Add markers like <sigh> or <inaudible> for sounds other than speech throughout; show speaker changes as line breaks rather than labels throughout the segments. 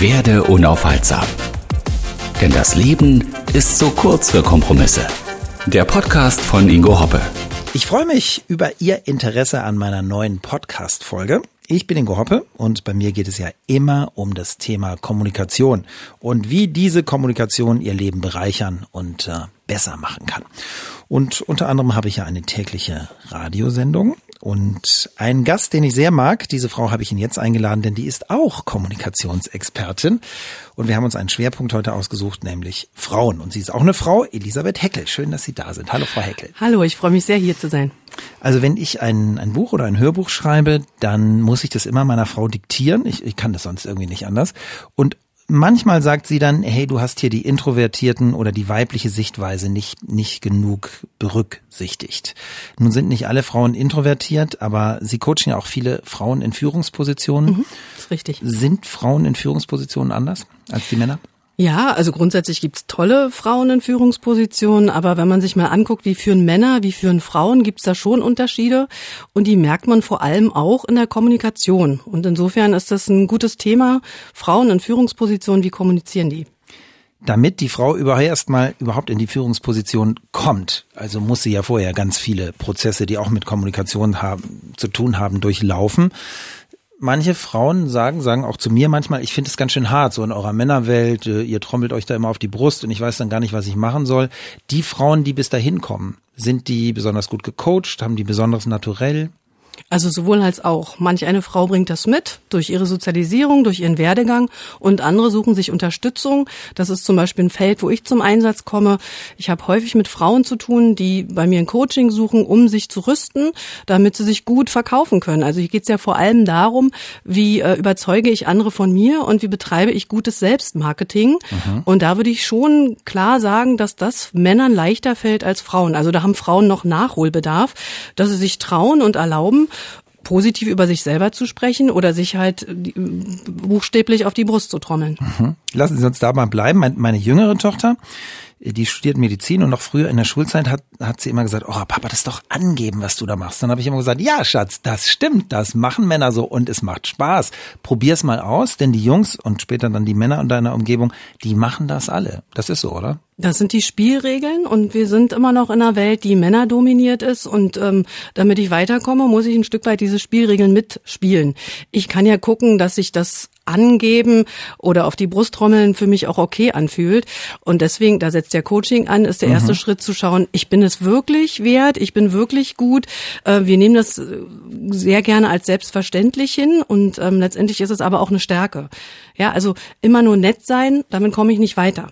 Werde unaufhaltsam. Denn das Leben ist so kurz für Kompromisse. Der Podcast von Ingo Hoppe.
Ich freue mich über Ihr Interesse an meiner neuen Podcast-Folge. Ich bin Ingo Hoppe und bei mir geht es ja immer um das Thema Kommunikation und wie diese Kommunikation Ihr Leben bereichern und äh, besser machen kann. Und unter anderem habe ich ja eine tägliche Radiosendung und ein Gast, den ich sehr mag, diese Frau habe ich ihn jetzt eingeladen, denn die ist auch Kommunikationsexpertin. Und wir haben uns einen Schwerpunkt heute ausgesucht, nämlich Frauen. Und sie ist auch eine Frau, Elisabeth Heckel. Schön, dass Sie da sind. Hallo, Frau Heckel.
Hallo, ich freue mich sehr, hier zu sein.
Also wenn ich ein, ein Buch oder ein Hörbuch schreibe, dann muss ich das immer meiner Frau diktieren. Ich, ich kann das sonst irgendwie nicht anders. Und manchmal sagt sie dann, hey, du hast hier die introvertierten oder die weibliche Sichtweise nicht, nicht genug berücksichtigt. Nun sind nicht alle Frauen introvertiert, aber sie coachen ja auch viele Frauen in Führungspositionen.
Mhm, ist richtig.
Sind Frauen in Führungspositionen anders als die Männer?
Ja, also grundsätzlich gibt's tolle Frauen in Führungspositionen, aber wenn man sich mal anguckt, wie führen Männer, wie führen Frauen, gibt's da schon Unterschiede und die merkt man vor allem auch in der Kommunikation. Und insofern ist das ein gutes Thema. Frauen in Führungspositionen, wie kommunizieren die?
Damit die Frau überhaupt erstmal überhaupt in die Führungsposition kommt, also muss sie ja vorher ganz viele Prozesse, die auch mit Kommunikation haben, zu tun haben, durchlaufen manche Frauen sagen, sagen auch zu mir manchmal, ich finde es ganz schön hart, so in eurer Männerwelt, äh, ihr trommelt euch da immer auf die Brust und ich weiß dann gar nicht, was ich machen soll. Die Frauen, die bis dahin kommen, sind die besonders gut gecoacht, haben die besonders naturell?
Also sowohl als auch. Manch eine Frau bringt das mit durch ihre Sozialisierung, durch ihren Werdegang und andere suchen sich Unterstützung. Das ist zum Beispiel ein Feld, wo ich zum Einsatz komme. Ich habe häufig mit Frauen zu tun, die bei mir ein Coaching suchen, um sich zu rüsten, damit sie sich gut verkaufen können. Also hier geht es ja vor allem darum, wie äh, überzeuge ich andere von mir und wie betreibe ich gutes Selbstmarketing. Mhm. Und da würde ich schon klar sagen, dass das Männern leichter fällt als Frauen. Also da haben Frauen noch Nachholbedarf, dass sie sich trauen und erlauben, positiv über sich selber zu sprechen oder sich halt buchstäblich auf die Brust zu trommeln.
Mhm. Lassen Sie uns da mal bleiben. Meine jüngere Tochter, die studiert Medizin und noch früher in der Schulzeit hat, hat sie immer gesagt, oh Papa, das ist doch angeben, was du da machst. Dann habe ich immer gesagt, ja Schatz, das stimmt, das machen Männer so und es macht Spaß. Probier's mal aus, denn die Jungs und später dann die Männer in deiner Umgebung, die machen das alle. Das ist so, oder?
Das sind die Spielregeln und wir sind immer noch in einer Welt, die Männer dominiert ist und ähm, damit ich weiterkomme, muss ich ein Stück weit diese Spielregeln mitspielen. Ich kann ja gucken, dass sich das angeben oder auf die Brust trommeln für mich auch okay anfühlt. Und deswegen, da setzt der Coaching an, ist der mhm. erste Schritt zu schauen, ich bin es wirklich wert, ich bin wirklich gut. Äh, wir nehmen das äh, sehr gerne als selbstverständlich hin und ähm, letztendlich ist es aber auch eine Stärke. Ja, also immer nur nett sein, damit komme ich nicht weiter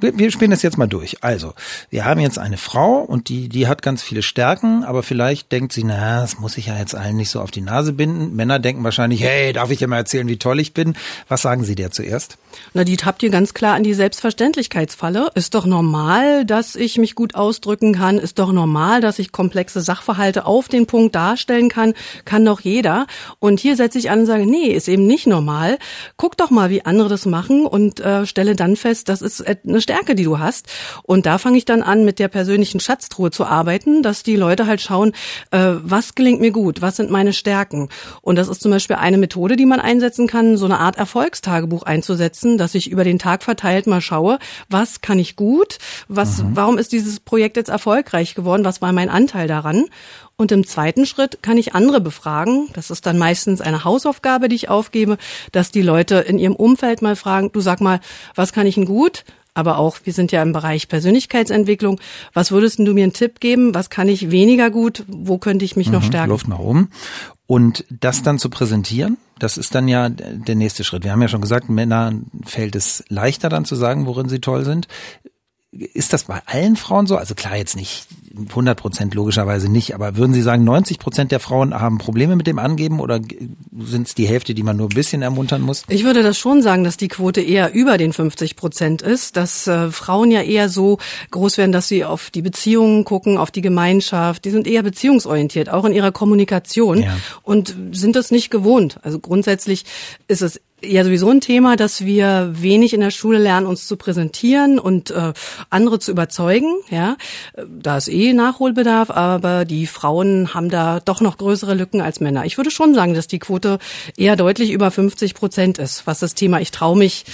wir, wir spielen das jetzt mal durch. Also, wir haben jetzt eine Frau und die, die hat ganz viele Stärken, aber vielleicht denkt sie, na, das muss ich ja jetzt allen nicht so auf die Nase binden. Männer denken wahrscheinlich, hey, darf ich dir mal erzählen, wie toll ich bin? Was sagen Sie der zuerst?
Na, die tappt ihr ganz klar an die Selbstverständlichkeitsfalle. Ist doch normal, dass ich mich gut ausdrücken kann. Ist doch normal, dass ich komplexe Sachverhalte auf den Punkt darstellen kann. Kann doch jeder. Und hier setze ich an und sage, nee, ist eben nicht normal. Guck doch mal, wie andere das machen und äh, stelle dann fest, das ist eine Stärke, die du hast. Und da fange ich dann an, mit der persönlichen Schatztruhe zu arbeiten, dass die Leute halt schauen, äh, was gelingt mir gut, was sind meine Stärken. Und das ist zum Beispiel eine Methode, die man einsetzen kann, so eine Art Erfolgstagebuch einzusetzen, dass ich über den Tag verteilt mal schaue, was kann ich gut, was, mhm. warum ist dieses Projekt jetzt erfolgreich geworden, was war mein Anteil daran. Und im zweiten Schritt kann ich andere befragen. Das ist dann meistens eine Hausaufgabe, die ich aufgebe, dass die Leute in ihrem Umfeld mal fragen, du sag mal, was kann ich denn gut? Aber auch, wir sind ja im Bereich Persönlichkeitsentwicklung. Was würdest du mir einen Tipp geben? Was kann ich weniger gut? Wo könnte ich mich mhm, noch stärken?
Luft nach oben. Und das dann zu präsentieren, das ist dann ja der nächste Schritt. Wir haben ja schon gesagt, Männern fällt es leichter dann zu sagen, worin sie toll sind. Ist das bei allen Frauen so? Also klar, jetzt nicht 100 Prozent logischerweise nicht, aber würden Sie sagen, 90 Prozent der Frauen haben Probleme mit dem Angeben oder sind es die Hälfte, die man nur ein bisschen ermuntern muss?
Ich würde das schon sagen, dass die Quote eher über den 50 Prozent ist, dass äh, Frauen ja eher so groß werden, dass sie auf die Beziehungen gucken, auf die Gemeinschaft. Die sind eher beziehungsorientiert, auch in ihrer Kommunikation ja. und sind das nicht gewohnt. Also grundsätzlich ist es ja sowieso ein Thema, dass wir wenig in der Schule lernen, uns zu präsentieren und äh, andere zu überzeugen. Ja, da ist eh Nachholbedarf, aber die Frauen haben da doch noch größere Lücken als Männer. Ich würde schon sagen, dass die Quote eher deutlich über 50 Prozent ist, was das Thema ich traue mich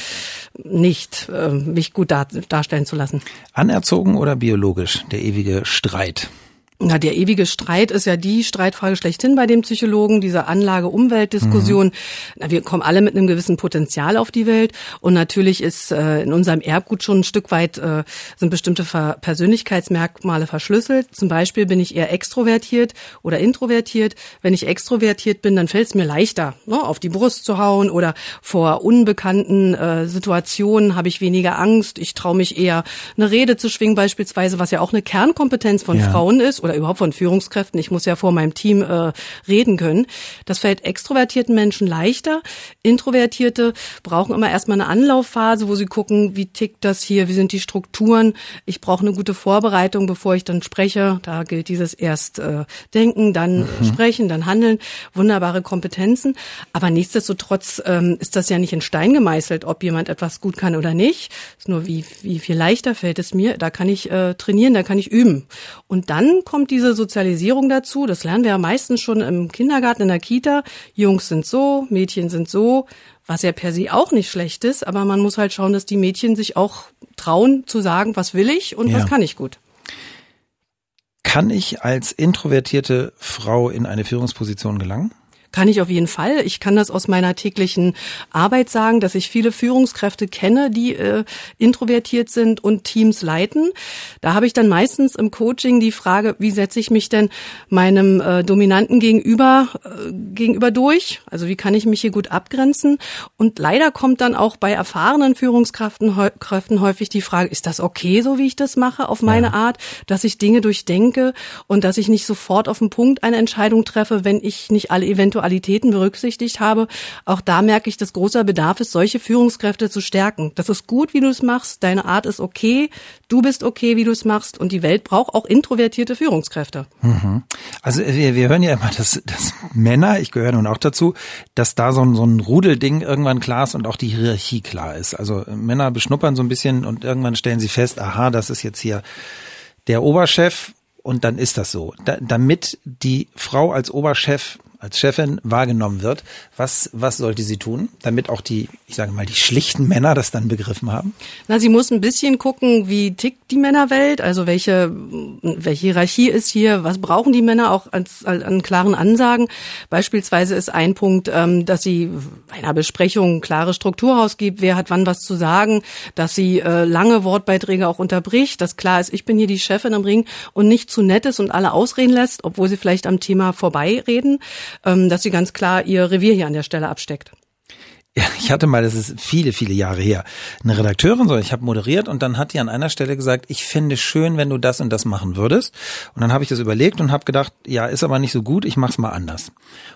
nicht, äh, mich gut dar darstellen zu lassen.
Anerzogen oder biologisch? Der ewige Streit.
Na, der ewige Streit ist ja die Streitfrage schlechthin bei den Psychologen, diese Anlage-Umwelt-Diskussion. Mhm. Wir kommen alle mit einem gewissen Potenzial auf die Welt und natürlich ist äh, in unserem Erbgut schon ein Stück weit äh, sind bestimmte Ver Persönlichkeitsmerkmale verschlüsselt. Zum Beispiel bin ich eher extrovertiert oder introvertiert. Wenn ich extrovertiert bin, dann fällt es mir leichter, ne, auf die Brust zu hauen oder vor unbekannten äh, Situationen habe ich weniger Angst. Ich traue mich eher eine Rede zu schwingen beispielsweise, was ja auch eine Kernkompetenz von ja. Frauen ist oder überhaupt von Führungskräften. Ich muss ja vor meinem Team äh, reden können. Das fällt extrovertierten Menschen leichter. Introvertierte brauchen immer erstmal eine Anlaufphase, wo sie gucken, wie tickt das hier, wie sind die Strukturen. Ich brauche eine gute Vorbereitung, bevor ich dann spreche. Da gilt dieses erst äh, denken, dann mhm. sprechen, dann handeln. Wunderbare Kompetenzen. Aber nichtsdestotrotz ähm, ist das ja nicht in Stein gemeißelt, ob jemand etwas gut kann oder nicht. Es ist nur wie, wie viel leichter fällt es mir. Da kann ich äh, trainieren, da kann ich üben. Und dann kommt kommt diese Sozialisierung dazu. Das lernen wir ja meistens schon im Kindergarten, in der Kita. Jungs sind so, Mädchen sind so, was ja per se auch nicht schlecht ist, aber man muss halt schauen, dass die Mädchen sich auch trauen zu sagen, was will ich und ja. was kann ich gut.
Kann ich als introvertierte Frau in eine Führungsposition gelangen?
Kann ich auf jeden Fall. Ich kann das aus meiner täglichen Arbeit sagen, dass ich viele Führungskräfte kenne, die äh, introvertiert sind und Teams leiten. Da habe ich dann meistens im Coaching die Frage, wie setze ich mich denn meinem äh, Dominanten gegenüber äh, gegenüber durch? Also wie kann ich mich hier gut abgrenzen? Und leider kommt dann auch bei erfahrenen Führungskräften Kräften häufig die Frage, ist das okay, so wie ich das mache, auf meine ja. Art, dass ich Dinge durchdenke und dass ich nicht sofort auf den Punkt eine Entscheidung treffe, wenn ich nicht alle eventuell Qualitäten berücksichtigt habe. Auch da merke ich, dass großer Bedarf ist, solche Führungskräfte zu stärken. Das ist gut, wie du es machst. Deine Art ist okay. Du bist okay, wie du es machst. Und die Welt braucht auch introvertierte Führungskräfte.
Mhm. Also wir, wir hören ja immer, dass, dass Männer, ich gehöre nun auch dazu, dass da so ein, so ein Rudelding irgendwann klar ist und auch die Hierarchie klar ist. Also Männer beschnuppern so ein bisschen und irgendwann stellen sie fest, aha, das ist jetzt hier der Oberchef und dann ist das so. Da, damit die Frau als Oberchef als Chefin wahrgenommen wird. Was, was sollte sie tun, damit auch die, ich sage mal, die schlichten Männer das dann begriffen haben?
Na, sie muss ein bisschen gucken, wie tickt die Männerwelt, also welche, welche Hierarchie ist hier, was brauchen die Männer auch als, als an klaren Ansagen. Beispielsweise ist ein Punkt, ähm, dass sie bei einer Besprechung klare Struktur ausgibt, wer hat wann was zu sagen, dass sie äh, lange Wortbeiträge auch unterbricht, dass klar ist, ich bin hier die Chefin am Ring und nicht zu nett ist und alle ausreden lässt, obwohl sie vielleicht am Thema vorbeireden dass sie ganz klar ihr Revier hier an der Stelle absteckt.
Ja, ich hatte mal, das ist viele, viele Jahre her, eine Redakteurin, so ich habe moderiert und dann hat die an einer Stelle gesagt, ich finde schön, wenn du das und das machen würdest. Und dann habe ich das überlegt und habe gedacht, ja, ist aber nicht so gut, ich mach's mal anders.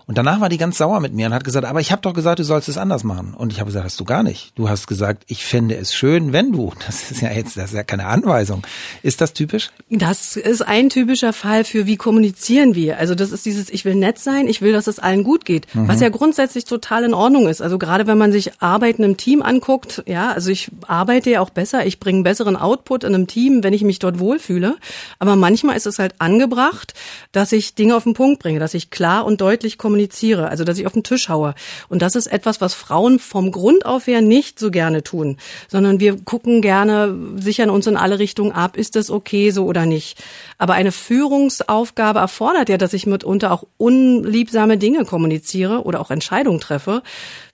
Und danach war die ganz sauer mit mir und hat gesagt, aber ich habe doch gesagt, du sollst es anders machen. Und ich habe gesagt, hast du gar nicht. Du hast gesagt, ich finde es schön, wenn du. <laughs> Das ist ja jetzt, das ist ja keine Anweisung. Ist das typisch?
Das ist ein typischer Fall für wie kommunizieren wir. Also das ist dieses, ich will nett sein, ich will, dass es allen gut geht, mhm. was ja grundsätzlich total in Ordnung ist. Also gerade wenn man sich Arbeiten im Team anguckt, ja, also ich arbeite ja auch besser, ich bringe besseren Output in einem Team, wenn ich mich dort wohlfühle. Aber manchmal ist es halt angebracht, dass ich Dinge auf den Punkt bringe, dass ich klar und deutlich kommuniziere, also dass ich auf den Tisch haue. Und das ist etwas, was Frauen vom Grund auf her nicht so gerne tun, sondern wir gucken gerne, sichern uns in alle Richtungen ab, ist das okay so oder nicht. Aber eine Führungsaufgabe erfordert ja, dass ich mitunter auch unliebsame Dinge kommuniziere oder auch Entscheidungen treffe.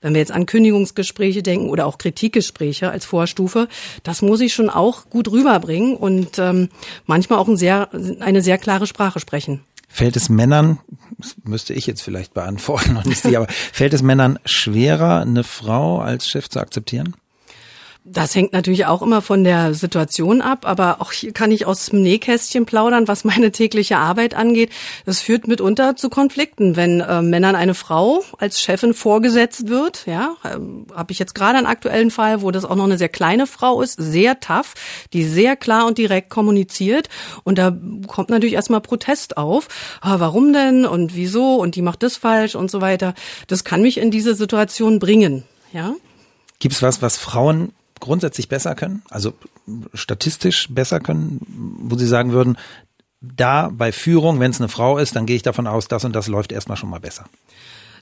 Wenn wir jetzt an Kündigungsgespräche denken oder auch Kritikgespräche als Vorstufe, das muss ich schon auch gut rüberbringen und ähm, manchmal auch ein sehr, eine sehr klare Sprache sprechen.
Fällt es Männern, das müsste ich jetzt vielleicht beantworten und nicht Sie, aber <laughs> fällt es Männern schwerer, eine Frau als Chef zu akzeptieren?
Das hängt natürlich auch immer von der Situation ab, aber auch hier kann ich aus dem Nähkästchen plaudern, was meine tägliche Arbeit angeht. Das führt mitunter zu Konflikten, wenn äh, Männern eine Frau als Chefin vorgesetzt wird. Ja, äh, habe ich jetzt gerade einen aktuellen Fall, wo das auch noch eine sehr kleine Frau ist, sehr tough, die sehr klar und direkt kommuniziert. Und da kommt natürlich erstmal Protest auf. Ah, warum denn und wieso und die macht das falsch und so weiter. Das kann mich in diese Situation bringen. Ja.
Gibt es was, was Frauen grundsätzlich besser können? Also statistisch besser können, wo Sie sagen würden, da bei Führung, wenn es eine Frau ist, dann gehe ich davon aus, das und das läuft erstmal schon mal besser.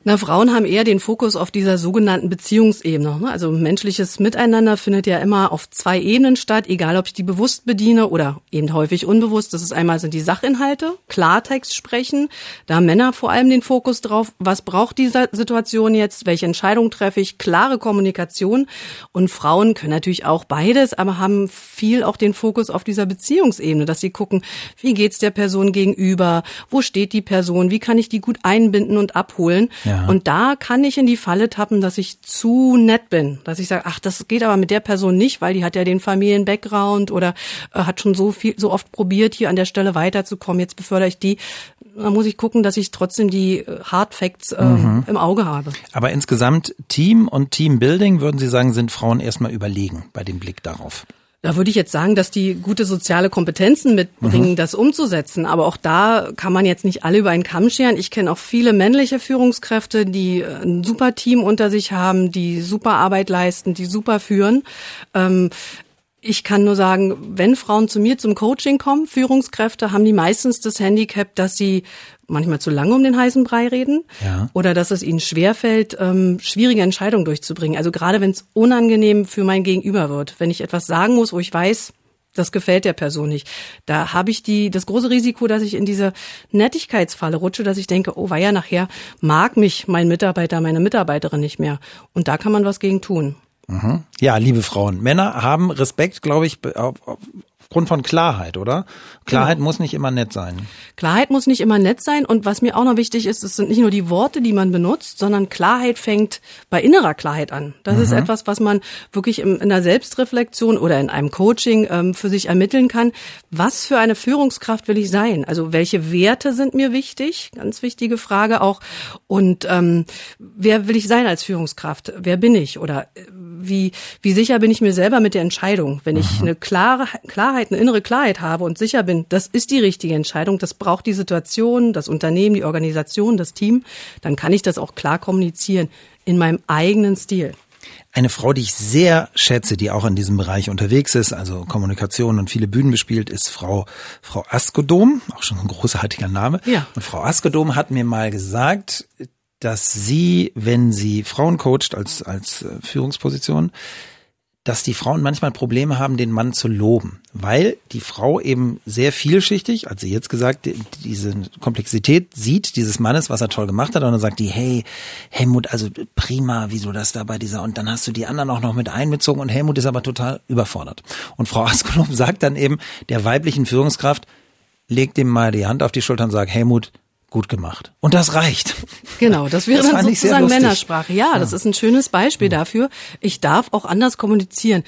Na, Frauen haben eher den Fokus auf dieser sogenannten Beziehungsebene. Ne? Also menschliches Miteinander findet ja immer auf zwei Ebenen statt, egal ob ich die bewusst bediene oder eben häufig unbewusst. Das ist einmal sind die Sachinhalte, Klartext sprechen. Da haben Männer vor allem den Fokus drauf, was braucht diese Situation jetzt, welche Entscheidung treffe ich, klare Kommunikation. Und Frauen können natürlich auch beides, aber haben viel auch den Fokus auf dieser Beziehungsebene, dass sie gucken, wie geht's der Person gegenüber, wo steht die Person, wie kann ich die gut einbinden und abholen. Ja. Ja. Und da kann ich in die Falle tappen, dass ich zu nett bin, dass ich sage, ach, das geht aber mit der Person nicht, weil die hat ja den Familien-Background oder äh, hat schon so viel, so oft probiert, hier an der Stelle weiterzukommen. Jetzt befördere ich die. Da muss ich gucken, dass ich trotzdem die äh, Hard Facts äh, mhm. im Auge habe.
Aber insgesamt Team und Teambuilding, würden Sie sagen, sind Frauen erstmal überlegen bei dem Blick darauf?
Da würde ich jetzt sagen, dass die gute soziale Kompetenzen mitbringen, mhm. das umzusetzen. Aber auch da kann man jetzt nicht alle über einen Kamm scheren. Ich kenne auch viele männliche Führungskräfte, die ein super Team unter sich haben, die super Arbeit leisten, die super führen. Ähm, ich kann nur sagen, wenn Frauen zu mir zum Coaching kommen, Führungskräfte, haben die meistens das Handicap, dass sie manchmal zu lange um den heißen Brei reden ja. oder dass es ihnen schwerfällt, ähm, schwierige Entscheidungen durchzubringen. Also gerade wenn es unangenehm für mein Gegenüber wird, wenn ich etwas sagen muss, wo ich weiß, das gefällt der Person nicht. Da habe ich die, das große Risiko, dass ich in diese Nettigkeitsfalle rutsche, dass ich denke, oh, war ja nachher mag mich mein Mitarbeiter, meine Mitarbeiterin nicht mehr. Und da kann man was gegen tun.
Mhm. Ja, liebe Frauen, Männer haben Respekt, glaube ich, auf, Grund von Klarheit, oder? Klarheit genau. muss nicht immer nett sein.
Klarheit muss nicht immer nett sein. Und was mir auch noch wichtig ist, es sind nicht nur die Worte, die man benutzt, sondern Klarheit fängt bei innerer Klarheit an. Das mhm. ist etwas, was man wirklich in der Selbstreflexion oder in einem Coaching ähm, für sich ermitteln kann. Was für eine Führungskraft will ich sein? Also welche Werte sind mir wichtig? Ganz wichtige Frage auch. Und ähm, wer will ich sein als Führungskraft? Wer bin ich? Oder äh, wie, wie sicher bin ich mir selber mit der Entscheidung? Wenn ich eine klare Klarheit, eine innere Klarheit habe und sicher bin, das ist die richtige Entscheidung, das braucht die Situation, das Unternehmen, die Organisation, das Team, dann kann ich das auch klar kommunizieren in meinem eigenen Stil.
Eine Frau, die ich sehr schätze, die auch in diesem Bereich unterwegs ist, also Kommunikation und viele Bühnen bespielt, ist Frau, Frau Askodom, auch schon ein großartiger Name. Ja. Und Frau Askodom hat mir mal gesagt, dass sie, wenn sie Frauen coacht als, als äh, Führungsposition, dass die Frauen manchmal Probleme haben, den Mann zu loben, weil die Frau eben sehr vielschichtig, hat sie jetzt gesagt, diese Komplexität sieht dieses Mannes, was er toll gemacht hat, und dann sagt die, hey, Helmut, also prima, wieso das da bei dieser, und dann hast du die anderen auch noch mit einbezogen und Helmut ist aber total überfordert. Und Frau <laughs> Askolom sagt dann eben der weiblichen Führungskraft, legt dem mal die Hand auf die Schulter und sagt, Helmut, gut gemacht. Und das reicht.
Genau, das wäre das dann sozusagen Männersprache. Ja, ja, das ist ein schönes Beispiel dafür. Ich darf auch anders kommunizieren.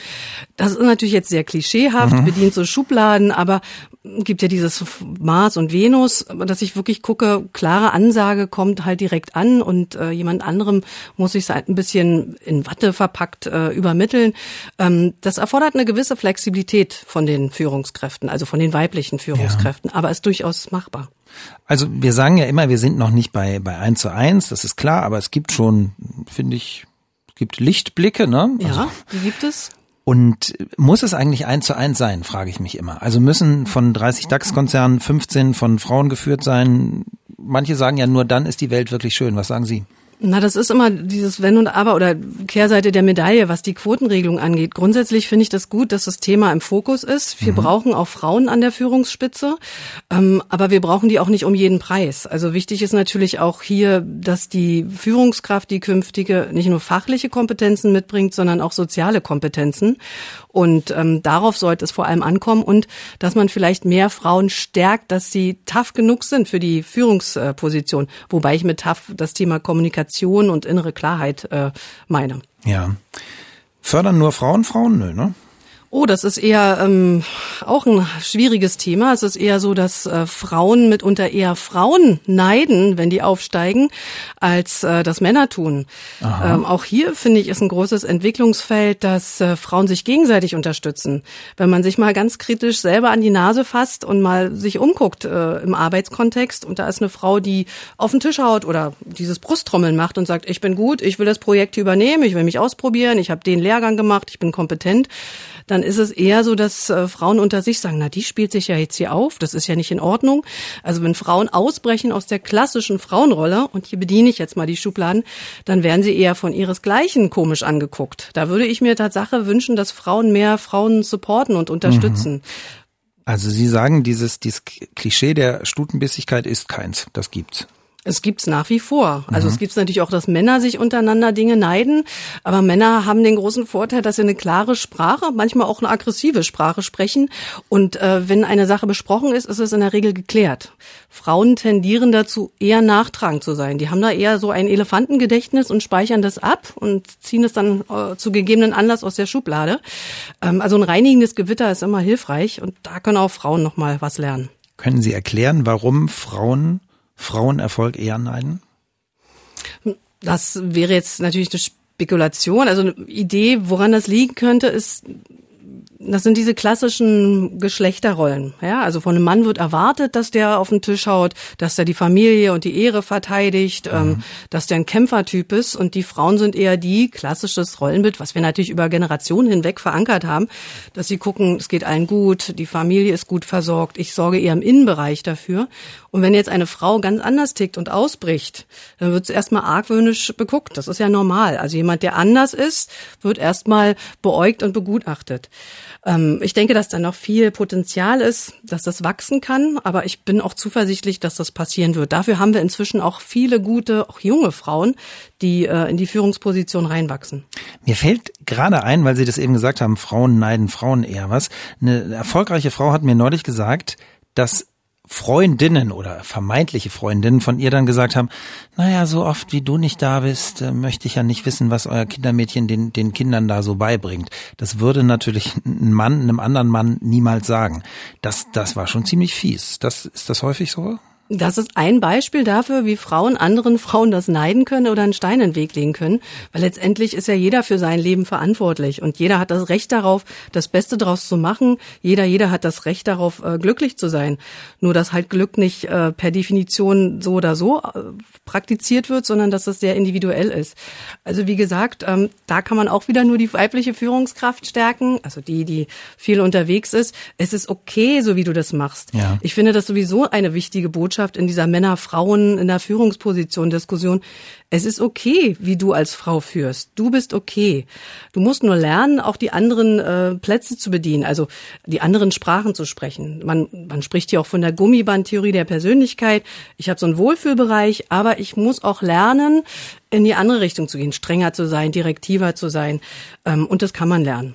Das ist natürlich jetzt sehr klischeehaft, mhm. bedient so Schubladen, aber gibt ja dieses Mars und Venus, dass ich wirklich gucke, klare Ansage kommt halt direkt an und äh, jemand anderem muss ich es halt ein bisschen in Watte verpackt äh, übermitteln. Ähm, das erfordert eine gewisse Flexibilität von den Führungskräften, also von den weiblichen Führungskräften, ja. aber ist durchaus machbar.
Also wir sagen ja immer, wir sind noch nicht bei, bei eins zu eins, das ist klar, aber es gibt schon, finde ich, es gibt Lichtblicke, ne?
Ja, also, die gibt es.
Und muss es eigentlich eins zu eins sein, frage ich mich immer. Also müssen von 30 DAX-Konzernen 15 von Frauen geführt sein? Manche sagen ja, nur dann ist die Welt wirklich schön. Was sagen Sie?
Na, das ist immer dieses Wenn und Aber oder Kehrseite der Medaille, was die Quotenregelung angeht. Grundsätzlich finde ich das gut, dass das Thema im Fokus ist. Wir mhm. brauchen auch Frauen an der Führungsspitze, ähm, aber wir brauchen die auch nicht um jeden Preis. Also wichtig ist natürlich auch hier, dass die Führungskraft, die künftige, nicht nur fachliche Kompetenzen mitbringt, sondern auch soziale Kompetenzen. Und ähm, darauf sollte es vor allem ankommen und dass man vielleicht mehr Frauen stärkt, dass sie tough genug sind für die Führungsposition. Wobei ich mit tough das Thema Kommunikation und innere Klarheit äh, meine.
Ja. Fördern nur Frauen Frauen? Nö, ne?
Oh, das ist eher ähm, auch ein schwieriges Thema. Es ist eher so, dass äh, Frauen mitunter eher Frauen neiden, wenn die aufsteigen, als äh, das Männer tun. Ähm, auch hier finde ich ist ein großes Entwicklungsfeld, dass äh, Frauen sich gegenseitig unterstützen. Wenn man sich mal ganz kritisch selber an die Nase fasst und mal sich umguckt äh, im Arbeitskontext und da ist eine Frau, die auf den Tisch haut oder dieses Brusttrommeln macht und sagt, ich bin gut, ich will das Projekt übernehmen, ich will mich ausprobieren, ich habe den Lehrgang gemacht, ich bin kompetent, dann ist es eher so, dass äh, Frauen unter sich sagen, na, die spielt sich ja jetzt hier auf, das ist ja nicht in Ordnung. Also wenn Frauen ausbrechen aus der klassischen Frauenrolle, und hier bediene ich jetzt mal die Schubladen, dann werden sie eher von ihresgleichen komisch angeguckt. Da würde ich mir Tatsache wünschen, dass Frauen mehr Frauen supporten und unterstützen.
Also Sie sagen, dieses, dieses Klischee der Stutenbissigkeit ist keins. Das gibt's.
Es gibt's nach wie vor. Also es gibt's natürlich auch, dass Männer sich untereinander Dinge neiden, aber Männer haben den großen Vorteil, dass sie eine klare Sprache, manchmal auch eine aggressive Sprache sprechen. Und äh, wenn eine Sache besprochen ist, ist es in der Regel geklärt. Frauen tendieren dazu, eher nachtragend zu sein. Die haben da eher so ein Elefantengedächtnis und speichern das ab und ziehen es dann äh, zu gegebenen Anlass aus der Schublade. Ähm, also ein reinigendes Gewitter ist immer hilfreich und da können auch Frauen noch mal was lernen.
Können Sie erklären, warum Frauen Frauenerfolg eher neiden?
Das wäre jetzt natürlich eine Spekulation. Also eine Idee, woran das liegen könnte, ist, das sind diese klassischen Geschlechterrollen. Ja, also von einem Mann wird erwartet, dass der auf den Tisch haut, dass der die Familie und die Ehre verteidigt, ähm, mhm. dass der ein Kämpfertyp ist. Und die Frauen sind eher die klassisches Rollenbild, was wir natürlich über Generationen hinweg verankert haben, dass sie gucken, es geht allen gut, die Familie ist gut versorgt. Ich sorge eher im Innenbereich dafür. Und wenn jetzt eine Frau ganz anders tickt und ausbricht, dann wird es erstmal argwöhnisch beguckt. Das ist ja normal. Also jemand, der anders ist, wird erstmal beäugt und begutachtet. Ähm, ich denke, dass da noch viel Potenzial ist, dass das wachsen kann, aber ich bin auch zuversichtlich, dass das passieren wird. Dafür haben wir inzwischen auch viele gute, auch junge Frauen, die äh, in die Führungsposition reinwachsen.
Mir fällt gerade ein, weil Sie das eben gesagt haben, Frauen neiden Frauen eher was. Eine erfolgreiche Frau hat mir neulich gesagt, dass Freundinnen oder vermeintliche Freundinnen von ihr dann gesagt haben, naja, so oft wie du nicht da bist, äh, möchte ich ja nicht wissen, was euer Kindermädchen den, den Kindern da so beibringt. Das würde natürlich ein Mann einem anderen Mann niemals sagen. Das, das war schon ziemlich fies. Das, ist das häufig so?
Das ist ein Beispiel dafür, wie Frauen anderen Frauen das neiden können oder einen Stein in den Weg legen können. Weil letztendlich ist ja jeder für sein Leben verantwortlich und jeder hat das Recht darauf, das Beste daraus zu machen. Jeder, jeder hat das Recht darauf, äh, glücklich zu sein. Nur, dass halt Glück nicht äh, per Definition so oder so äh, praktiziert wird, sondern dass es sehr individuell ist. Also wie gesagt, ähm, da kann man auch wieder nur die weibliche Führungskraft stärken, also die, die viel unterwegs ist. Es ist okay, so wie du das machst. Ja. Ich finde das sowieso eine wichtige Botschaft Botschaft in dieser Männer-Frauen in der Führungsposition Diskussion. Es ist okay, wie du als Frau führst. Du bist okay. Du musst nur lernen, auch die anderen äh, Plätze zu bedienen, also die anderen Sprachen zu sprechen. Man, man spricht hier auch von der Gummibandtheorie der Persönlichkeit. Ich habe so einen Wohlfühlbereich, aber ich muss auch lernen, in die andere Richtung zu gehen, strenger zu sein, direktiver zu sein. Ähm, und das kann man lernen.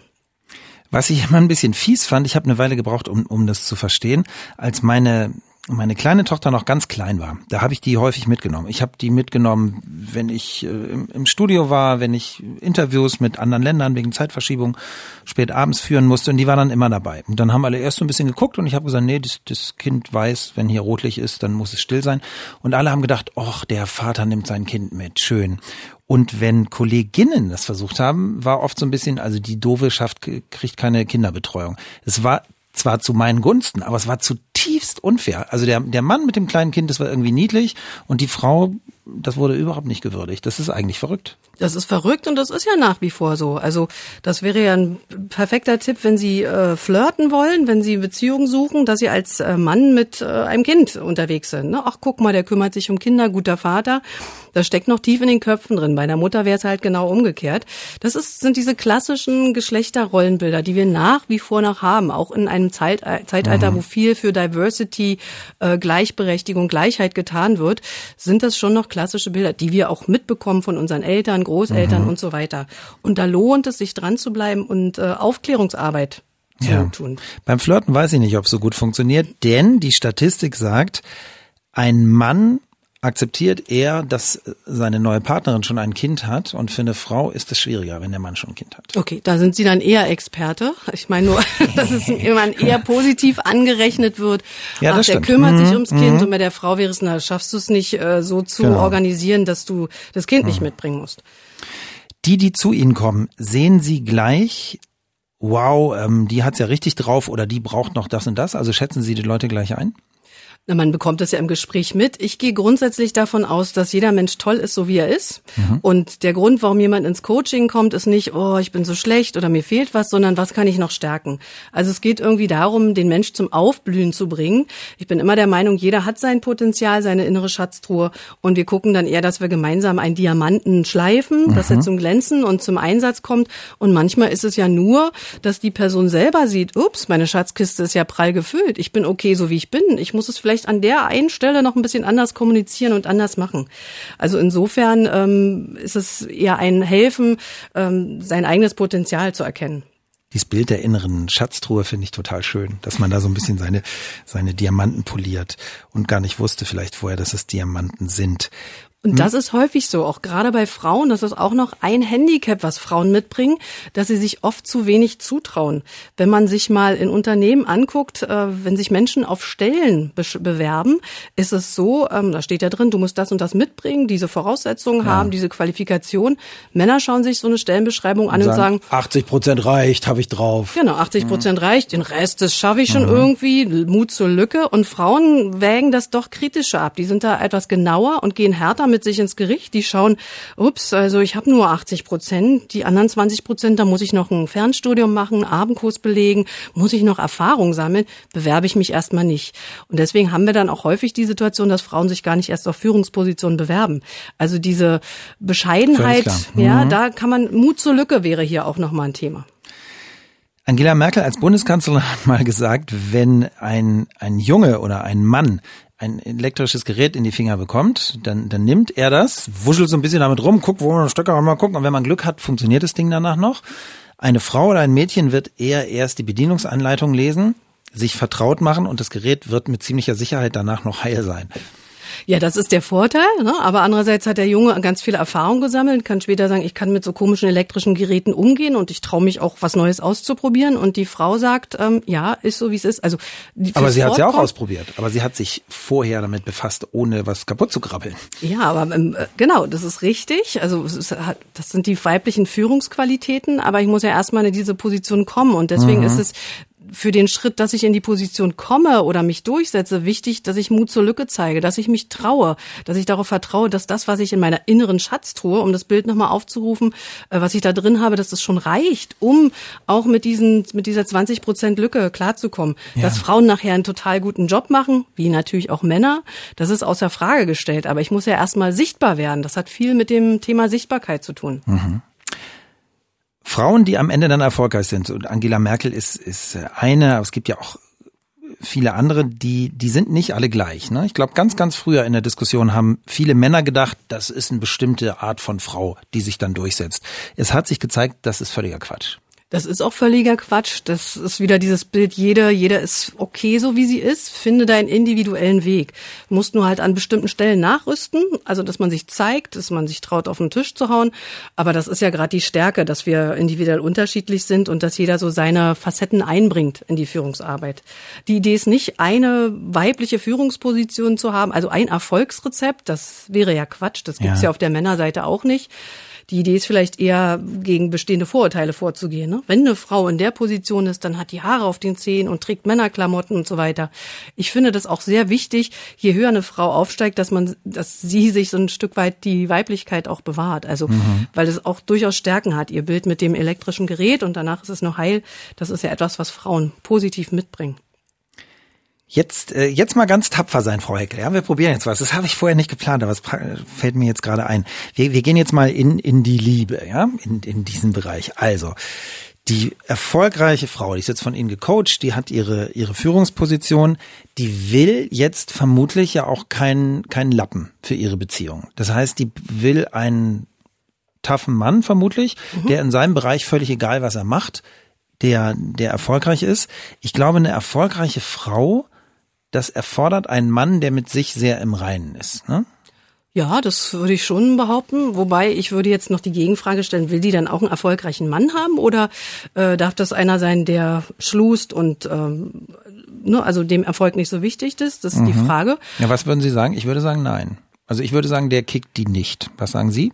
Was ich immer ein bisschen fies fand, ich habe eine Weile gebraucht, um, um das zu verstehen, als meine meine kleine Tochter noch ganz klein war, da habe ich die häufig mitgenommen. Ich habe die mitgenommen, wenn ich äh, im, im, Studio war, wenn ich Interviews mit anderen Ländern wegen Zeitverschiebung spät abends führen musste und die war dann immer dabei. Und dann haben alle erst so ein bisschen geguckt und ich habe gesagt, nee, das, das Kind weiß, wenn hier rotlich ist, dann muss es still sein. Und alle haben gedacht, ach, der Vater nimmt sein Kind mit, schön. Und wenn Kolleginnen das versucht haben, war oft so ein bisschen, also die doofe Schaft kriegt keine Kinderbetreuung. Es war zwar zu meinen Gunsten, aber es war zutiefst unfair. Also der, der Mann mit dem kleinen Kind, das war irgendwie niedlich und die Frau, das wurde überhaupt nicht gewürdigt. Das ist eigentlich verrückt.
Das ist verrückt und das ist ja nach wie vor so. Also das wäre ja ein perfekter Tipp, wenn Sie äh, flirten wollen, wenn Sie Beziehungen suchen, dass Sie als äh, Mann mit äh, einem Kind unterwegs sind. Ne? Ach, guck mal, der kümmert sich um Kinder, guter Vater. Das steckt noch tief in den Köpfen drin. Bei der Mutter wäre es halt genau umgekehrt. Das ist, sind diese klassischen Geschlechterrollenbilder, die wir nach wie vor noch haben, auch in einem Zeit, äh, Zeitalter, mhm. wo viel für Diversity, äh, Gleichberechtigung, Gleichheit getan wird, sind das schon noch klassische Bilder, die wir auch mitbekommen von unseren Eltern, Großeltern mhm. und so weiter. Und da lohnt es sich dran zu bleiben und äh, Aufklärungsarbeit zu ja. tun.
Beim Flirten weiß ich nicht, ob es so gut funktioniert, denn die Statistik sagt, ein Mann akzeptiert er, dass seine neue Partnerin schon ein Kind hat und für eine Frau ist es schwieriger, wenn der Mann schon ein Kind hat.
Okay, da sind Sie dann eher Experte. Ich meine nur, <laughs> dass es <laughs> jemand eher positiv angerechnet wird.
Ja,
Ach,
das
der
stimmt.
kümmert sich
Mhm,
ums Kind
mhm.
und bei der Frau wäre es, na, schaffst du es nicht äh, so zu
Genau.
organisieren, dass du das Kind nicht mitbringen musst.
Die, die zu Ihnen kommen, sehen Sie gleich, wow, ähm, die hat's ja richtig drauf oder die braucht noch das und das. Also schätzen Sie die Leute gleich ein?
Na, man bekommt das ja im Gespräch mit. Ich gehe grundsätzlich davon aus, dass jeder Mensch toll ist, so wie er ist. Und der Grund, warum jemand ins Coaching kommt, ist nicht, oh, ich bin so schlecht oder mir fehlt was, sondern was kann ich noch stärken? Also es geht irgendwie darum, den Mensch zum Aufblühen zu bringen. Ich bin immer der Meinung, jeder hat sein Potenzial, seine innere Schatztruhe. Und wir gucken dann eher, dass wir gemeinsam einen Diamanten schleifen, dass er zum Glänzen und zum Einsatz kommt. Und manchmal ist es ja nur, dass die Person selber sieht, ups, meine Schatzkiste ist ja prall gefüllt. Ich bin okay, so wie ich bin. Ich muss es vielleicht an der einen Stelle noch ein bisschen anders kommunizieren und anders machen. Also insofern ähm, ist es eher ein Helfen, ähm, sein eigenes Potenzial zu erkennen.
Dieses Bild der inneren Schatztruhe finde ich total schön, dass man da so ein bisschen seine, seine Diamanten poliert und gar nicht wusste vielleicht vorher, dass es Diamanten sind.
Und das ist häufig so, auch gerade bei Frauen, das ist auch noch ein Handicap, was Frauen mitbringen, dass sie sich oft zu wenig zutrauen. Wenn man sich mal in Unternehmen anguckt, äh, wenn sich Menschen auf Stellen besch- bewerben, ist es so, ähm, da steht ja drin, du musst das und das mitbringen, diese Voraussetzungen haben, diese Qualifikation. Männer schauen sich so eine Stellenbeschreibung an und sagen,
80 Prozent reicht, habe ich drauf.
Genau, 80 Prozent reicht, den Rest, das schaffe ich schon irgendwie, Mut zur Lücke. Und Frauen wägen das doch kritischer ab. Die sind da etwas genauer und gehen härter mit sich ins Gericht. Die schauen, ups, also ich habe nur 80 Prozent, die anderen 20 Prozent, da muss ich noch ein Fernstudium machen, einen Abendkurs belegen, muss ich noch Erfahrung sammeln, bewerbe ich mich erstmal nicht. Und deswegen haben wir dann auch häufig die Situation, dass Frauen sich gar nicht erst auf Führungspositionen bewerben. Also diese Bescheidenheit,
klar.
ja, da kann man, Mut zur Lücke wäre hier auch nochmal ein Thema.
Angela Merkel als Bundeskanzlerin hat mal gesagt, wenn ein, ein Junge oder ein Mann ein elektrisches Gerät in die Finger bekommt, dann, dann nimmt er das, wuschelt so ein bisschen damit rum, guckt, wo man Stöcker mal gucken und wenn man Glück hat, funktioniert das Ding danach noch. Eine Frau oder ein Mädchen wird eher erst die Bedienungsanleitung lesen, sich vertraut machen und das Gerät wird mit ziemlicher Sicherheit danach noch heil sein.
Ja, das ist der Vorteil, ne? aber andererseits hat der Junge ganz viele Erfahrung gesammelt, kann später sagen, ich kann mit so komischen elektrischen Geräten umgehen und ich traue mich auch, was Neues auszuprobieren. Und die Frau sagt, ähm, ja, ist so, wie es ist. Also, die
Aber sie hat es ja auch ausprobiert. Aber sie hat sich vorher damit befasst, ohne was kaputt zu krabbeln.
Ja, aber ähm, äh, genau, das ist richtig. Also ist, das sind die weiblichen Führungsqualitäten, aber ich muss ja erstmal in diese Position kommen und deswegen ist es für den Schritt, dass ich in die Position komme oder mich durchsetze, wichtig, dass ich Mut zur Lücke zeige, dass ich mich traue, dass ich darauf vertraue, dass das, was ich in meiner inneren Schatztruhe, um das Bild nochmal aufzurufen, äh, was ich da drin habe, dass das schon reicht, um auch mit diesen, mit dieser 20 Prozent Lücke klarzukommen. Dass Frauen nachher einen total guten Job machen, wie natürlich auch Männer, das ist außer Frage gestellt. Aber ich muss ja erstmal sichtbar werden. Das hat viel mit dem Thema Sichtbarkeit zu tun.
Frauen, die am Ende dann erfolgreich sind, und Angela Merkel ist, ist eine, aber es gibt ja auch viele andere, die, die sind nicht alle gleich. Ne? Ich glaube, ganz, ganz früher in der Diskussion haben viele Männer gedacht, das ist eine bestimmte Art von Frau, die sich dann durchsetzt. Es hat sich gezeigt, das ist völliger Quatsch.
Das ist auch völliger Quatsch. Das ist wieder dieses Bild, jeder, jeder ist okay, so wie sie ist. Finde deinen individuellen Weg. Du musst nur halt an bestimmten Stellen nachrüsten, also dass man sich zeigt, dass man sich traut, auf den Tisch zu hauen. Aber das ist ja gerade die Stärke, dass wir individuell unterschiedlich sind und dass jeder so seine Facetten einbringt in die Führungsarbeit. Die Idee ist nicht, eine weibliche Führungsposition zu haben, also ein Erfolgsrezept. Das wäre ja Quatsch. Das gibt's
Ja.
ja auf der Männerseite auch nicht. Die Idee ist vielleicht eher, gegen bestehende Vorurteile vorzugehen. Ne? Wenn eine Frau in der Position ist, dann hat die Haare auf den Zehen und trägt Männerklamotten und so weiter. Ich finde das auch sehr wichtig, je höher eine Frau aufsteigt, dass man, dass sie sich so ein Stück weit die Weiblichkeit auch bewahrt. Also, weil es auch durchaus Stärken hat. Ihr Bild mit dem elektrischen Gerät und danach ist es noch heil. Das ist ja etwas, was Frauen positiv mitbringen.
Jetzt, äh, jetzt mal ganz tapfer sein, Frau Heckel. Ja, wir probieren jetzt was. Das habe ich vorher nicht geplant, aber es fällt mir jetzt gerade ein. Wir, wir gehen jetzt mal in, in die Liebe, ja, in, in diesen Bereich. Also, die erfolgreiche Frau, die ist jetzt von Ihnen gecoacht, die hat ihre, ihre Führungsposition, die will jetzt vermutlich ja auch keinen keinen Lappen für ihre Beziehung. Das heißt, die will einen taffen Mann vermutlich, der in seinem Bereich völlig egal, was er macht, der, der erfolgreich ist. Ich glaube, eine erfolgreiche Frau, das erfordert einen Mann, der mit sich sehr im Reinen ist. Ne?
Ja, das würde ich schon behaupten. Wobei ich würde jetzt noch die Gegenfrage stellen, will die dann auch einen erfolgreichen Mann haben oder äh, darf das einer sein, der schlust und ähm, ne, also dem Erfolg nicht so wichtig ist? Das ist mhm. die Frage.
Ja, was würden Sie sagen? Ich würde sagen, nein. Also ich würde sagen, der kickt die nicht. Was sagen Sie?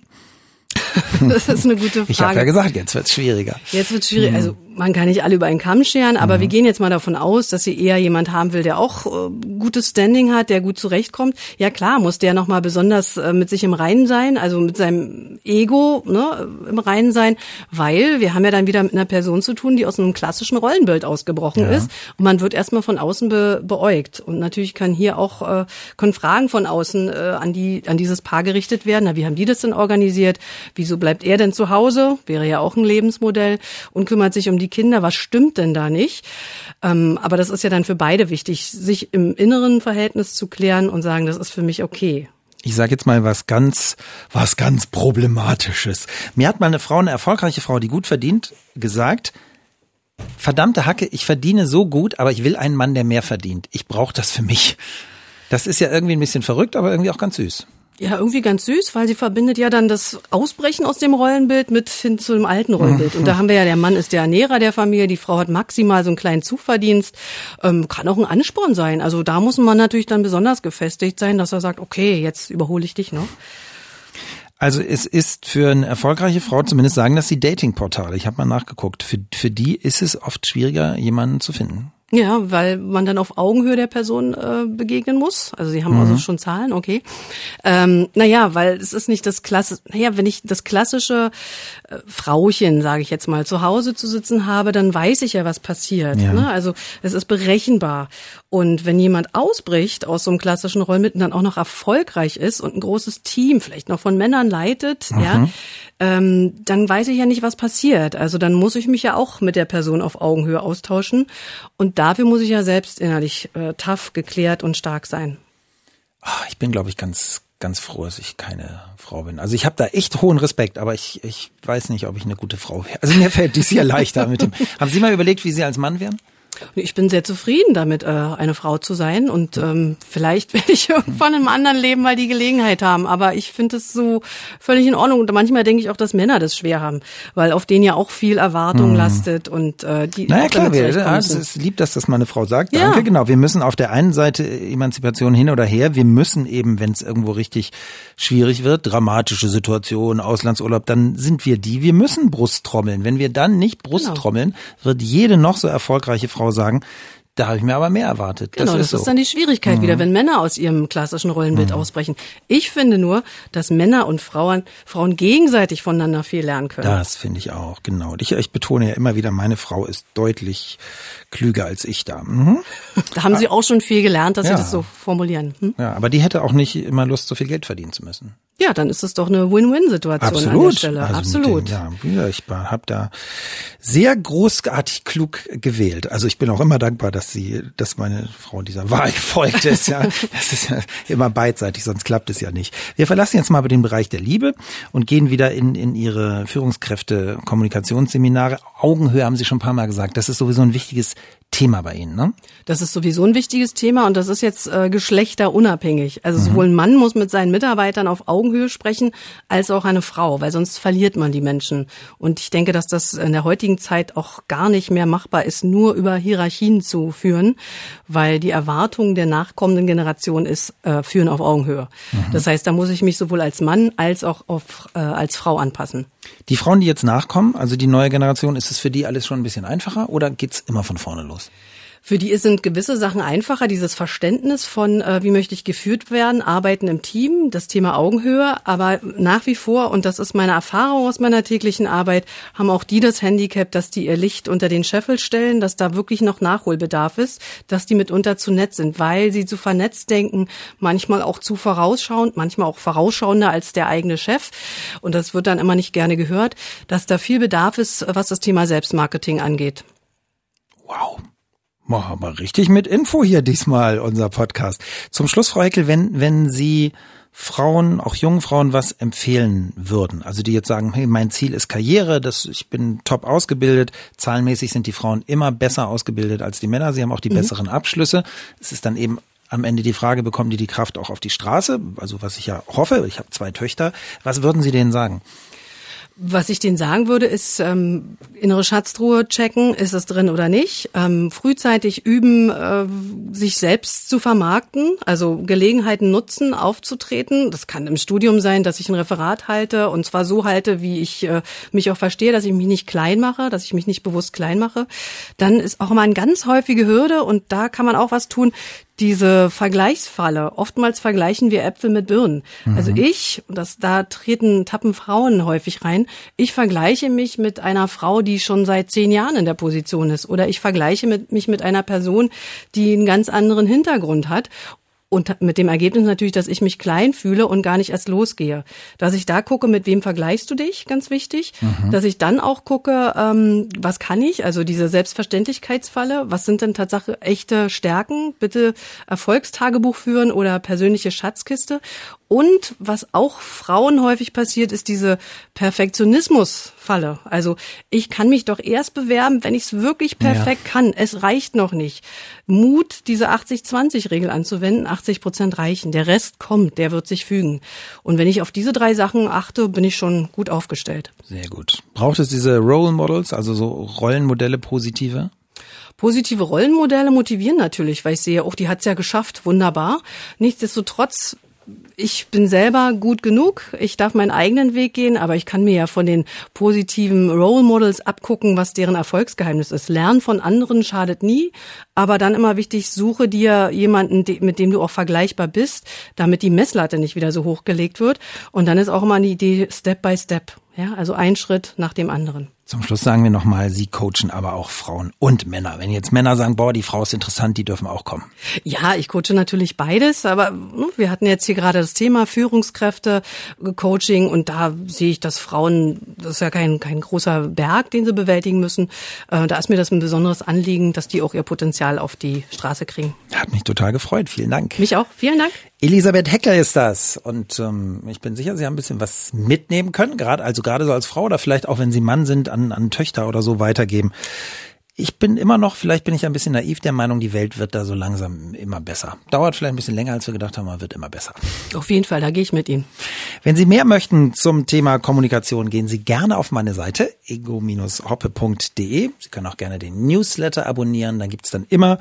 <laughs>
das ist eine gute <laughs> Frage.
Ich habe ja gesagt, jetzt wird's schwieriger.
Jetzt wird's schwierig. Also man kann nicht alle über einen Kamm scheren, aber mhm. wir gehen jetzt mal davon aus, dass sie eher jemand haben will, der auch äh, gutes Standing hat, der gut zurechtkommt. Ja klar, muss der nochmal besonders äh, mit sich im Reinen sein, also mit seinem Ego ne, im Reinen sein, weil wir haben ja dann wieder mit einer Person zu tun, die aus einem klassischen Rollenbild ausgebrochen ja. ist und man wird erstmal von außen be beäugt. Und natürlich kann hier auch äh, können Fragen von außen äh, an die an dieses Paar gerichtet werden. Na, wie haben die das denn organisiert? Wieso bleibt er denn zu Hause? Wäre ja auch ein Lebensmodell und kümmert sich um die die Kinder, was stimmt denn da nicht? Ähm, aber das ist ja dann für beide wichtig, sich im inneren Verhältnis zu klären und sagen, das ist für mich okay
ich sage jetzt mal was ganz, was ganz problematisches. Mir hat mal eine Frau, eine erfolgreiche Frau, die gut verdient, gesagt, verdammte Hacke, ich verdiene so gut, aber ich will einen Mann, der mehr verdient. Ich brauche das für mich. Das ist ja irgendwie ein bisschen verrückt, aber irgendwie auch ganz süß.
Ja, irgendwie ganz süß, weil sie verbindet ja dann das Ausbrechen aus dem Rollenbild mit hin zu dem alten Rollenbild. Und da haben wir ja, der Mann ist der Ernährer der Familie, die Frau hat maximal so einen kleinen Zuverdienst, ähm, kann auch ein Ansporn sein. Also da muss man natürlich dann besonders gefestigt sein, dass er sagt, okay, jetzt überhole ich dich noch.
Also es ist für eine erfolgreiche Frau, zumindest sagen das die Datingportale, ich habe mal nachgeguckt, für, für die ist es oft schwieriger, jemanden zu finden.
Ja, weil man dann auf Augenhöhe der Person äh, begegnen muss. Also sie haben also mhm. also schon Zahlen, okay. Ähm, naja, weil es ist nicht das klassische, naja, wenn ich das klassische äh, Frauchen, sage ich jetzt mal, zu Hause zu sitzen habe, dann weiß ich ja, was passiert. Ja. Ne? Also es ist berechenbar. Und wenn jemand ausbricht aus so einem klassischen und dann auch noch erfolgreich ist und ein großes Team vielleicht noch von Männern leitet, mhm. ja, ähm, dann weiß ich ja nicht, was passiert. Also dann muss ich mich ja auch mit der Person auf Augenhöhe austauschen. Und dafür muss ich ja selbst innerlich äh, tough, geklärt und stark sein.
Ach, ich bin, glaube ich, ganz, ganz froh, dass ich keine Frau bin. Also ich habe da echt hohen Respekt, aber ich, ich weiß nicht, ob ich eine gute Frau wäre. Also mir fällt dies hier <laughs> leichter mit dem. Haben Sie mal überlegt, wie Sie als Mann wären?
Ich bin sehr zufrieden damit, äh, eine Frau zu sein und ähm, vielleicht <laughs> werde ich irgendwann im anderen Leben mal die Gelegenheit haben. Aber ich finde es so völlig in Ordnung und manchmal denke ich auch, dass Männer das schwer haben, weil auf denen ja auch viel Erwartung hm. lastet und äh, die.
Naja klar, wir, ja, es ist lieb, dass das meine Frau sagt. Danke, ja. genau. Wir müssen auf der einen Seite Emanzipation hin oder her. Wir müssen eben, wenn es irgendwo richtig schwierig wird, dramatische Situation, Auslandsurlaub, dann sind wir die. Wir müssen Brust trommeln. Wenn wir dann nicht genau. trommeln, wird jede noch so erfolgreiche Frau sagen, da habe ich mir aber mehr erwartet.
Genau, das ist, das ist dann die Schwierigkeit mhm. wieder, wenn Männer aus ihrem klassischen Rollenbild mhm. ausbrechen. Ich finde nur, dass Männer und Frauen, Frauen gegenseitig voneinander viel lernen können.
Das finde ich auch, genau. Ich, ich betone ja immer wieder, meine Frau ist deutlich klüger als ich da. Mhm. <laughs>
Da haben Sie auch schon viel gelernt, dass ja. Sie das so formulieren. Hm?
Ja, aber die hätte auch nicht immer Lust, so viel Geld verdienen zu müssen.
Ja, dann ist es doch eine Win-Win-Situation
Absolut.
an der Stelle.
Also
Absolut.
Den, ja, ich habe da sehr großartig klug gewählt. Also ich bin auch immer dankbar, dass sie, dass meine Frau dieser <laughs> Wahl gefolgt ist. Ja, das ist ja immer beidseitig, sonst klappt es ja nicht. Wir verlassen jetzt mal den Bereich der Liebe und gehen wieder in in ihre Führungskräfte Kommunikationsseminare. Augenhöhe haben Sie schon ein paar Mal gesagt. Das ist sowieso ein wichtiges Thema bei Ihnen, ne?
Das ist sowieso ein wichtiges Thema und das ist jetzt äh, geschlechterunabhängig. Also mhm. sowohl ein Mann muss mit seinen Mitarbeitern auf Augenhöhe sprechen, als auch eine Frau, weil sonst verliert man die Menschen. Und ich denke, dass das in der heutigen Zeit auch gar nicht mehr machbar ist, nur über Hierarchien zu führen, weil die Erwartung der nachkommenden Generation ist, äh, führen auf Augenhöhe. Mhm. Das heißt, da muss ich mich sowohl als Mann als auch auf, äh, als Frau anpassen.
Die Frauen, die jetzt nachkommen, also die neue Generation, ist es für die alles schon ein bisschen einfacher oder geht's immer von vorne los?
Für die sind gewisse Sachen einfacher, dieses Verständnis von, äh, wie möchte ich geführt werden, arbeiten im Team, das Thema Augenhöhe, aber nach wie vor, und das ist meine Erfahrung aus meiner täglichen Arbeit, haben auch die das Handicap, dass die ihr Licht unter den Scheffel stellen, dass da wirklich noch Nachholbedarf ist, dass die mitunter zu nett sind, weil sie zu vernetzt denken, manchmal auch zu vorausschauend, manchmal auch vorausschauender als der eigene Chef. Und das wird dann immer nicht gerne gehört, dass da viel Bedarf ist, was das Thema Selbstmarketing angeht.
Wow. Machen wir richtig mit Info hier diesmal, unser Podcast. Zum Schluss, Frau Heckel, wenn, wenn Sie Frauen, auch jungen Frauen, was empfehlen würden. Also die jetzt sagen, hey, mein Ziel ist Karriere, das, ich bin top ausgebildet, zahlenmäßig sind die Frauen immer besser ausgebildet als die Männer, sie haben auch die mhm. besseren Abschlüsse. Es ist dann eben am Ende die Frage, bekommen die die Kraft auch auf die Straße? Also was ich ja hoffe, ich habe zwei Töchter. Was würden Sie denen sagen?
Was ich denen sagen würde, ist ähm, innere Schatztruhe checken, ist es drin oder nicht. Ähm, frühzeitig üben, äh, sich selbst zu vermarkten, also Gelegenheiten nutzen, aufzutreten. Das kann im Studium sein, dass ich ein Referat halte und zwar so halte, wie ich äh, mich auch verstehe, dass ich mich nicht klein mache, dass ich mich nicht bewusst klein mache. Dann ist auch immer eine ganz häufige Hürde und da kann man auch was tun, diese Vergleichsfalle. Oftmals vergleichen wir Äpfel mit Birnen. Mhm. Also ich, das, da treten, tappen Frauen häufig rein. Ich vergleiche mich mit einer Frau, die schon seit zehn Jahren in der Position ist. Oder ich vergleiche mit, mich mit einer Person, die einen ganz anderen Hintergrund hat. Und mit dem Ergebnis natürlich, dass ich mich klein fühle und gar nicht erst losgehe. Dass ich da gucke, mit wem vergleichst du dich, ganz wichtig. Mhm. Dass ich dann auch gucke, ähm, was kann ich, also diese Selbstverständlichkeitsfalle, was sind denn tatsächlich echte Stärken? Bitte Erfolgstagebuch führen oder persönliche Schatzkiste. Und was auch Frauen häufig passiert, ist diese Perfektionismusfalle. Also ich kann mich doch erst bewerben, wenn ich es wirklich perfekt ja. kann. Es reicht noch nicht. Mut, diese 80-20-Regel anzuwenden. 80 Prozent reichen. Der Rest kommt, der wird sich fügen. Und wenn ich auf diese drei Sachen achte, bin ich schon gut aufgestellt.
Sehr gut. Braucht es diese Role Models, also so Rollenmodelle positive?
Positive Rollenmodelle motivieren natürlich, weil ich sehe, auch die hat's ja geschafft, wunderbar. Nichtsdestotrotz ich bin selber gut genug, ich darf meinen eigenen Weg gehen, aber ich kann mir ja von den positiven Role Models abgucken, was deren Erfolgsgeheimnis ist. Lernen von anderen schadet nie, aber dann immer wichtig, suche dir jemanden, mit dem du auch vergleichbar bist, damit die Messlatte nicht wieder so hochgelegt wird. Und dann ist auch immer eine Idee Step by Step. Ja, also ein Schritt nach dem anderen.
Zum Schluss sagen wir nochmal, Sie coachen aber auch Frauen und Männer. Wenn jetzt Männer sagen, boah, die Frau ist interessant, die dürfen auch kommen.
Ja, ich coache natürlich beides, aber hm, wir hatten jetzt hier gerade das Thema Führungskräfte, Coaching und da sehe ich, dass Frauen, das ist ja kein, kein großer Berg, den sie bewältigen müssen. Äh, da ist mir das ein besonderes Anliegen, dass die auch ihr Potenzial auf die Straße kriegen.
Hat mich total gefreut. Vielen Dank.
Mich auch. Vielen Dank.
Elisabeth Heckler ist das und ähm, ich bin sicher, Sie haben ein bisschen was mitnehmen können, gerade also gerade so als Frau oder vielleicht auch wenn Sie Mann sind an, an Töchter oder so weitergeben. Ich bin immer noch, vielleicht bin ich ein bisschen naiv der Meinung, die Welt wird da so langsam immer besser. Dauert vielleicht ein bisschen länger, als wir gedacht haben, aber wird immer besser.
Auf jeden Fall, da gehe ich mit Ihnen.
Wenn Sie mehr möchten zum Thema Kommunikation, gehen Sie gerne auf meine Seite ego-hoppe.de. Sie können auch gerne den Newsletter abonnieren. Da gibt's dann immer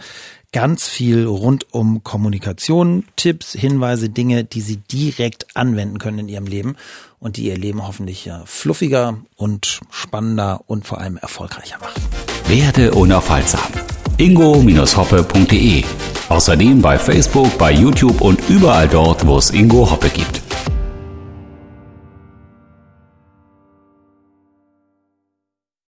ganz viel rund um Kommunikation, Tipps, Hinweise, Dinge, die Sie direkt anwenden können in Ihrem Leben und die Ihr Leben hoffentlich fluffiger und spannender und vor allem erfolgreicher machen.
Werde unaufhaltsam. ingo-hoppe.de Außerdem bei Facebook, bei YouTube und überall dort, wo es Ingo Hoppe gibt.